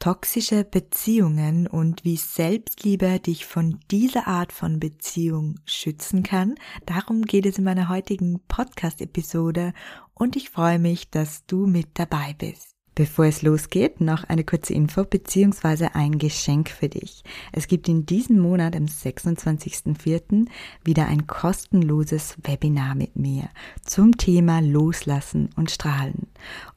Toxische Beziehungen und wie Selbstliebe dich von dieser Art von Beziehung schützen kann. Darum geht es in meiner heutigen Podcast-Episode und ich freue mich, dass du mit dabei bist. Bevor es losgeht, noch eine kurze Info bzw. ein Geschenk für dich. Es gibt in diesem Monat am 26.04. wieder ein kostenloses Webinar mit mir zum Thema Loslassen und Strahlen.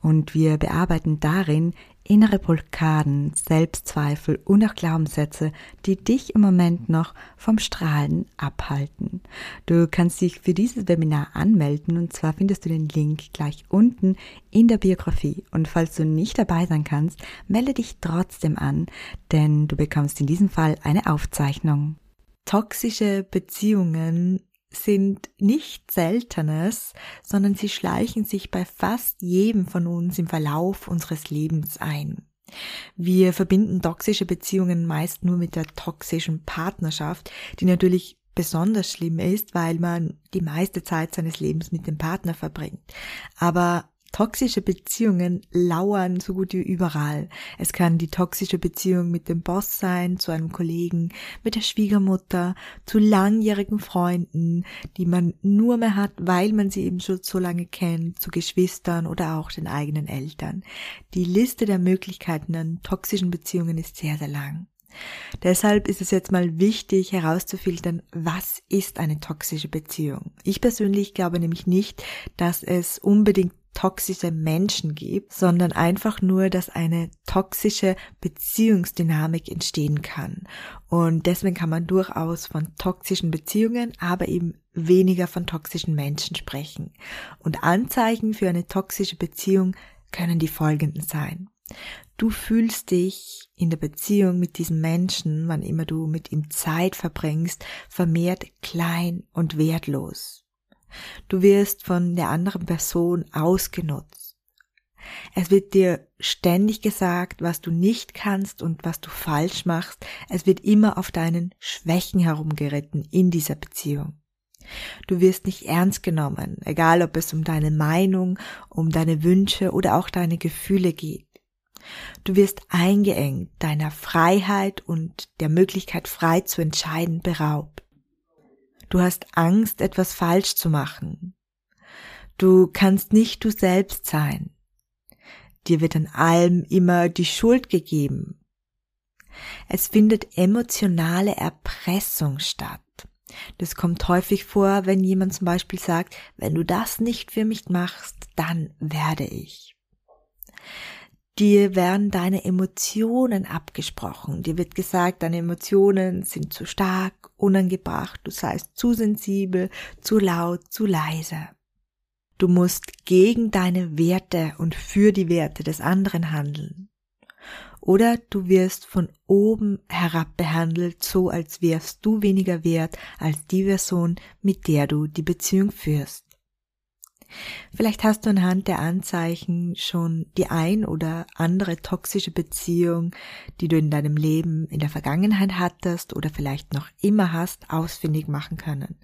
Und wir bearbeiten darin innere Blockaden, Selbstzweifel und auch Glaubenssätze, die dich im Moment noch vom Strahlen abhalten. Du kannst dich für dieses Webinar anmelden und zwar findest du den Link gleich unten in der Biografie. Und falls du nicht dabei sein kannst, melde dich trotzdem an, denn du bekommst in diesem Fall eine Aufzeichnung. Toxische Beziehungen sind nicht Seltenes, sondern sie schleichen sich bei fast jedem von uns im Verlauf unseres Lebens ein. Wir verbinden toxische Beziehungen meist nur mit der toxischen Partnerschaft, die natürlich besonders schlimm ist, weil man die meiste Zeit seines Lebens mit dem Partner verbringt. Aber Toxische Beziehungen lauern so gut wie überall. Es kann die toxische Beziehung mit dem Boss sein, zu einem Kollegen, mit der Schwiegermutter, zu langjährigen Freunden, die man nur mehr hat, weil man sie eben schon so lange kennt, zu Geschwistern oder auch den eigenen Eltern. Die Liste der Möglichkeiten an toxischen Beziehungen ist sehr, sehr lang. Deshalb ist es jetzt mal wichtig herauszufiltern, was ist eine toxische Beziehung. Ich persönlich glaube nämlich nicht, dass es unbedingt toxische Menschen gibt, sondern einfach nur, dass eine toxische Beziehungsdynamik entstehen kann. Und deswegen kann man durchaus von toxischen Beziehungen, aber eben weniger von toxischen Menschen sprechen. Und Anzeichen für eine toxische Beziehung können die folgenden sein. Du fühlst dich in der Beziehung mit diesem Menschen, wann immer du mit ihm Zeit verbringst, vermehrt klein und wertlos. Du wirst von der anderen Person ausgenutzt. Es wird dir ständig gesagt, was du nicht kannst und was du falsch machst. Es wird immer auf deinen Schwächen herumgeritten in dieser Beziehung. Du wirst nicht ernst genommen, egal ob es um deine Meinung, um deine Wünsche oder auch deine Gefühle geht. Du wirst eingeengt, deiner Freiheit und der Möglichkeit frei zu entscheiden beraubt. Du hast Angst, etwas falsch zu machen. Du kannst nicht du selbst sein. Dir wird an allem immer die Schuld gegeben. Es findet emotionale Erpressung statt. Das kommt häufig vor, wenn jemand zum Beispiel sagt, wenn du das nicht für mich machst, dann werde ich. Dir werden deine Emotionen abgesprochen. Dir wird gesagt, deine Emotionen sind zu stark, unangebracht, du seist zu sensibel, zu laut, zu leise. Du musst gegen deine Werte und für die Werte des anderen handeln. Oder du wirst von oben herab behandelt, so als wärst du weniger wert als die Person, mit der du die Beziehung führst. Vielleicht hast du anhand der Anzeichen schon die ein oder andere toxische Beziehung, die du in deinem Leben in der Vergangenheit hattest oder vielleicht noch immer hast, ausfindig machen können.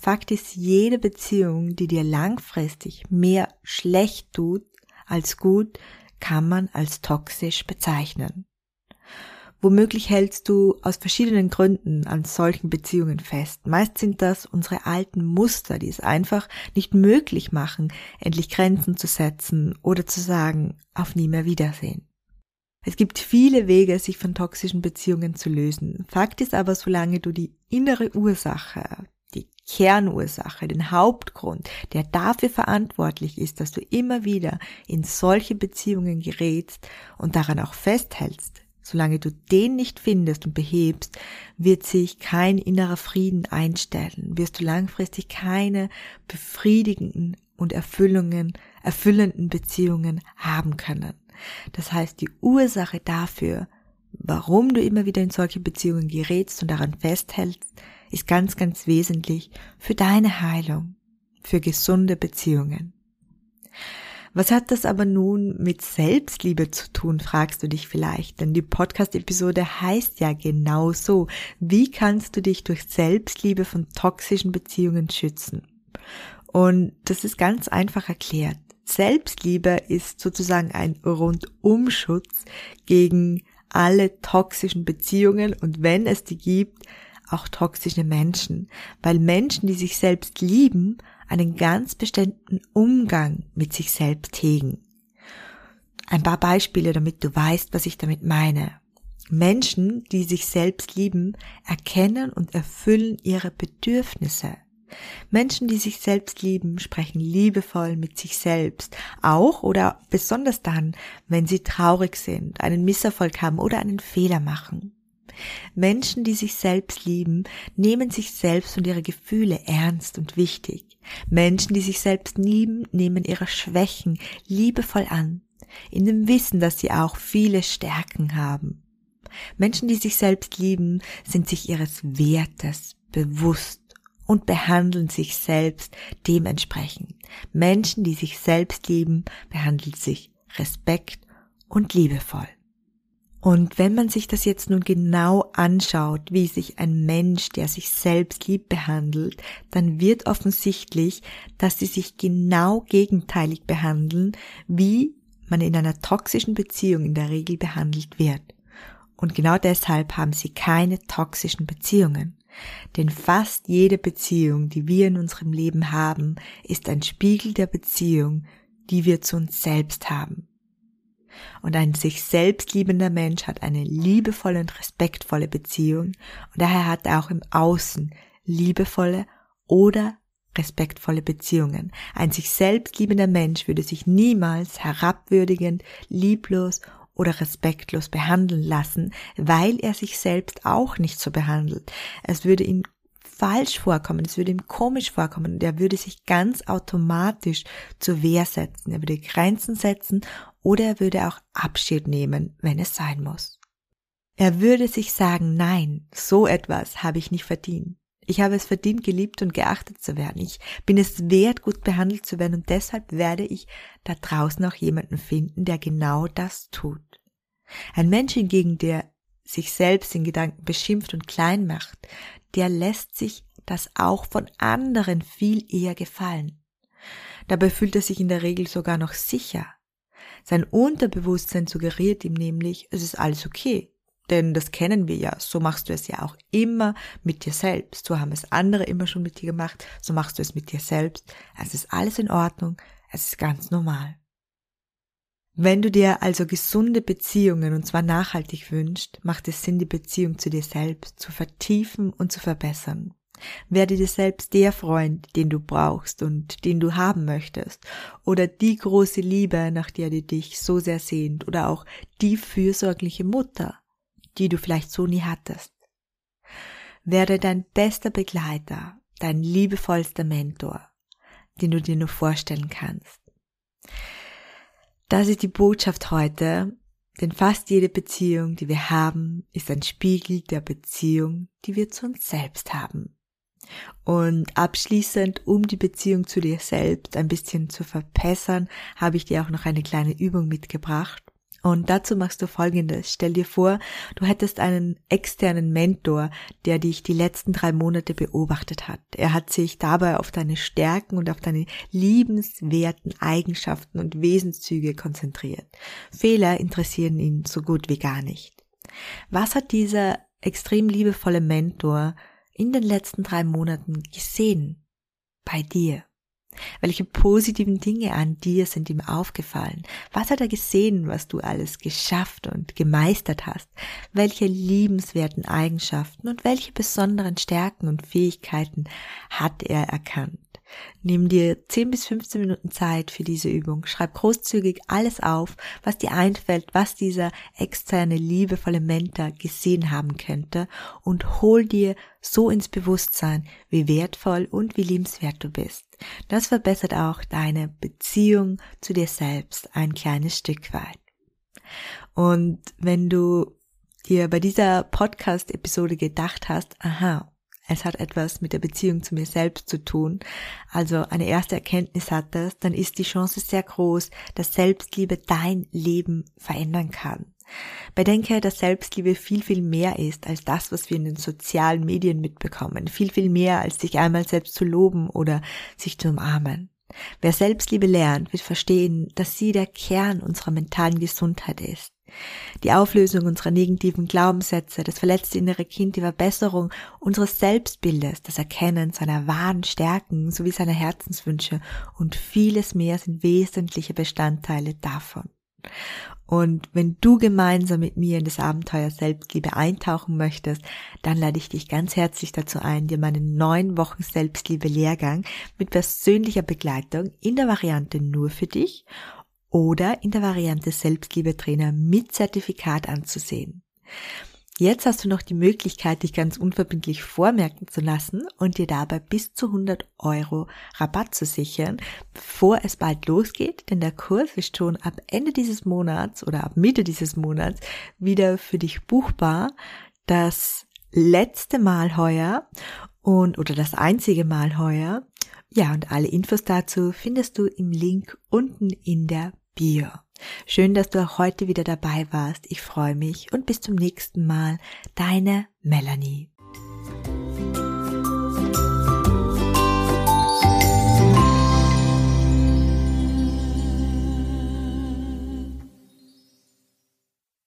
Fakt ist, jede Beziehung, die dir langfristig mehr schlecht tut als gut, kann man als toxisch bezeichnen. Womöglich hältst du aus verschiedenen Gründen an solchen Beziehungen fest. Meist sind das unsere alten Muster, die es einfach nicht möglich machen, endlich Grenzen zu setzen oder zu sagen, auf nie mehr Wiedersehen. Es gibt viele Wege, sich von toxischen Beziehungen zu lösen. Fakt ist aber, solange du die innere Ursache, die Kernursache, den Hauptgrund, der dafür verantwortlich ist, dass du immer wieder in solche Beziehungen gerätst und daran auch festhältst, Solange du den nicht findest und behebst, wird sich kein innerer Frieden einstellen, wirst du langfristig keine befriedigenden und Erfüllungen, erfüllenden Beziehungen haben können. Das heißt, die Ursache dafür warum du immer wieder in solche Beziehungen gerätst und daran festhältst, ist ganz, ganz wesentlich für deine Heilung, für gesunde Beziehungen. Was hat das aber nun mit Selbstliebe zu tun, fragst du dich vielleicht, denn die Podcast-Episode heißt ja genau so. Wie kannst du dich durch Selbstliebe von toxischen Beziehungen schützen? Und das ist ganz einfach erklärt. Selbstliebe ist sozusagen ein Rundumschutz gegen alle toxischen Beziehungen und wenn es die gibt, auch toxische Menschen, weil Menschen, die sich selbst lieben, einen ganz bestimmten Umgang mit sich selbst hegen. Ein paar Beispiele, damit du weißt, was ich damit meine. Menschen, die sich selbst lieben, erkennen und erfüllen ihre Bedürfnisse. Menschen, die sich selbst lieben, sprechen liebevoll mit sich selbst, auch oder besonders dann, wenn sie traurig sind, einen Misserfolg haben oder einen Fehler machen. Menschen, die sich selbst lieben, nehmen sich selbst und ihre Gefühle ernst und wichtig. Menschen, die sich selbst lieben, nehmen ihre Schwächen liebevoll an, in dem Wissen, dass sie auch viele Stärken haben. Menschen, die sich selbst lieben, sind sich ihres Wertes bewusst und behandeln sich selbst dementsprechend. Menschen, die sich selbst lieben, behandeln sich respekt und liebevoll. Und wenn man sich das jetzt nun genau anschaut, wie sich ein Mensch, der sich selbst lieb behandelt, dann wird offensichtlich, dass sie sich genau gegenteilig behandeln, wie man in einer toxischen Beziehung in der Regel behandelt wird. Und genau deshalb haben sie keine toxischen Beziehungen. Denn fast jede Beziehung, die wir in unserem Leben haben, ist ein Spiegel der Beziehung, die wir zu uns selbst haben. Und ein sich selbst liebender Mensch hat eine liebevolle und respektvolle Beziehung und daher hat er auch im Außen liebevolle oder respektvolle Beziehungen. Ein sich selbst liebender Mensch würde sich niemals herabwürdigend, lieblos oder respektlos behandeln lassen, weil er sich selbst auch nicht so behandelt. Es würde ihm falsch vorkommen, es würde ihm komisch vorkommen und er würde sich ganz automatisch zur Wehr setzen. Er würde Grenzen setzen oder er würde auch Abschied nehmen, wenn es sein muss. Er würde sich sagen, nein, so etwas habe ich nicht verdient. Ich habe es verdient, geliebt und geachtet zu werden. Ich bin es wert, gut behandelt zu werden und deshalb werde ich da draußen auch jemanden finden, der genau das tut. Ein Mensch hingegen, der sich selbst in Gedanken beschimpft und klein macht, der lässt sich das auch von anderen viel eher gefallen. Dabei fühlt er sich in der Regel sogar noch sicher. Sein Unterbewusstsein suggeriert ihm nämlich, es ist alles okay. Denn das kennen wir ja, so machst du es ja auch immer mit dir selbst. So haben es andere immer schon mit dir gemacht, so machst du es mit dir selbst. Es ist alles in Ordnung, es ist ganz normal. Wenn du dir also gesunde Beziehungen und zwar nachhaltig wünschst, macht es Sinn, die Beziehung zu dir selbst zu vertiefen und zu verbessern. Werde dir selbst der Freund, den du brauchst und den du haben möchtest, oder die große Liebe, nach der du dich so sehr sehnt, oder auch die fürsorgliche Mutter, die du vielleicht so nie hattest. Werde dein bester Begleiter, dein liebevollster Mentor, den du dir nur vorstellen kannst. Das ist die Botschaft heute, denn fast jede Beziehung, die wir haben, ist ein Spiegel der Beziehung, die wir zu uns selbst haben. Und abschließend, um die Beziehung zu dir selbst ein bisschen zu verbessern, habe ich dir auch noch eine kleine Übung mitgebracht. Und dazu machst du Folgendes. Stell dir vor, du hättest einen externen Mentor, der dich die letzten drei Monate beobachtet hat. Er hat sich dabei auf deine Stärken und auf deine liebenswerten Eigenschaften und Wesenszüge konzentriert. Fehler interessieren ihn so gut wie gar nicht. Was hat dieser extrem liebevolle Mentor in den letzten drei Monaten gesehen? Bei dir? Welche positiven Dinge an dir sind ihm aufgefallen? Was hat er gesehen, was du alles geschafft und gemeistert hast? Welche liebenswerten Eigenschaften und welche besonderen Stärken und Fähigkeiten hat er erkannt? Nimm dir 10 bis 15 Minuten Zeit für diese Übung. Schreib großzügig alles auf, was dir einfällt, was dieser externe liebevolle Mentor gesehen haben könnte und hol dir so ins Bewusstsein, wie wertvoll und wie liebenswert du bist. Das verbessert auch deine Beziehung zu dir selbst ein kleines Stück weit. Und wenn du dir bei dieser Podcast-Episode gedacht hast, aha, es hat etwas mit der Beziehung zu mir selbst zu tun, also eine erste Erkenntnis hattest, dann ist die Chance sehr groß, dass Selbstliebe dein Leben verändern kann. Bedenke, dass Selbstliebe viel, viel mehr ist als das, was wir in den sozialen Medien mitbekommen. Viel, viel mehr als sich einmal selbst zu loben oder sich zu umarmen. Wer Selbstliebe lernt, wird verstehen, dass sie der Kern unserer mentalen Gesundheit ist. Die Auflösung unserer negativen Glaubenssätze, das verletzte innere Kind, die Verbesserung unseres Selbstbildes, das Erkennen seiner wahren Stärken sowie seiner Herzenswünsche und vieles mehr sind wesentliche Bestandteile davon. Und wenn du gemeinsam mit mir in das Abenteuer Selbstliebe eintauchen möchtest, dann lade ich dich ganz herzlich dazu ein, dir meinen neun Wochen Selbstliebe Lehrgang mit persönlicher Begleitung in der Variante nur für dich oder in der Variante Selbstliebe Trainer mit Zertifikat anzusehen. Jetzt hast du noch die Möglichkeit, dich ganz unverbindlich vormerken zu lassen und dir dabei bis zu 100 Euro Rabatt zu sichern, bevor es bald losgeht, denn der Kurs ist schon ab Ende dieses Monats oder ab Mitte dieses Monats wieder für dich buchbar. Das letzte Mal heuer und oder das einzige Mal heuer. Ja, und alle Infos dazu findest du im Link unten in der Bio. Schön, dass du auch heute wieder dabei warst. Ich freue mich und bis zum nächsten Mal. Deine Melanie.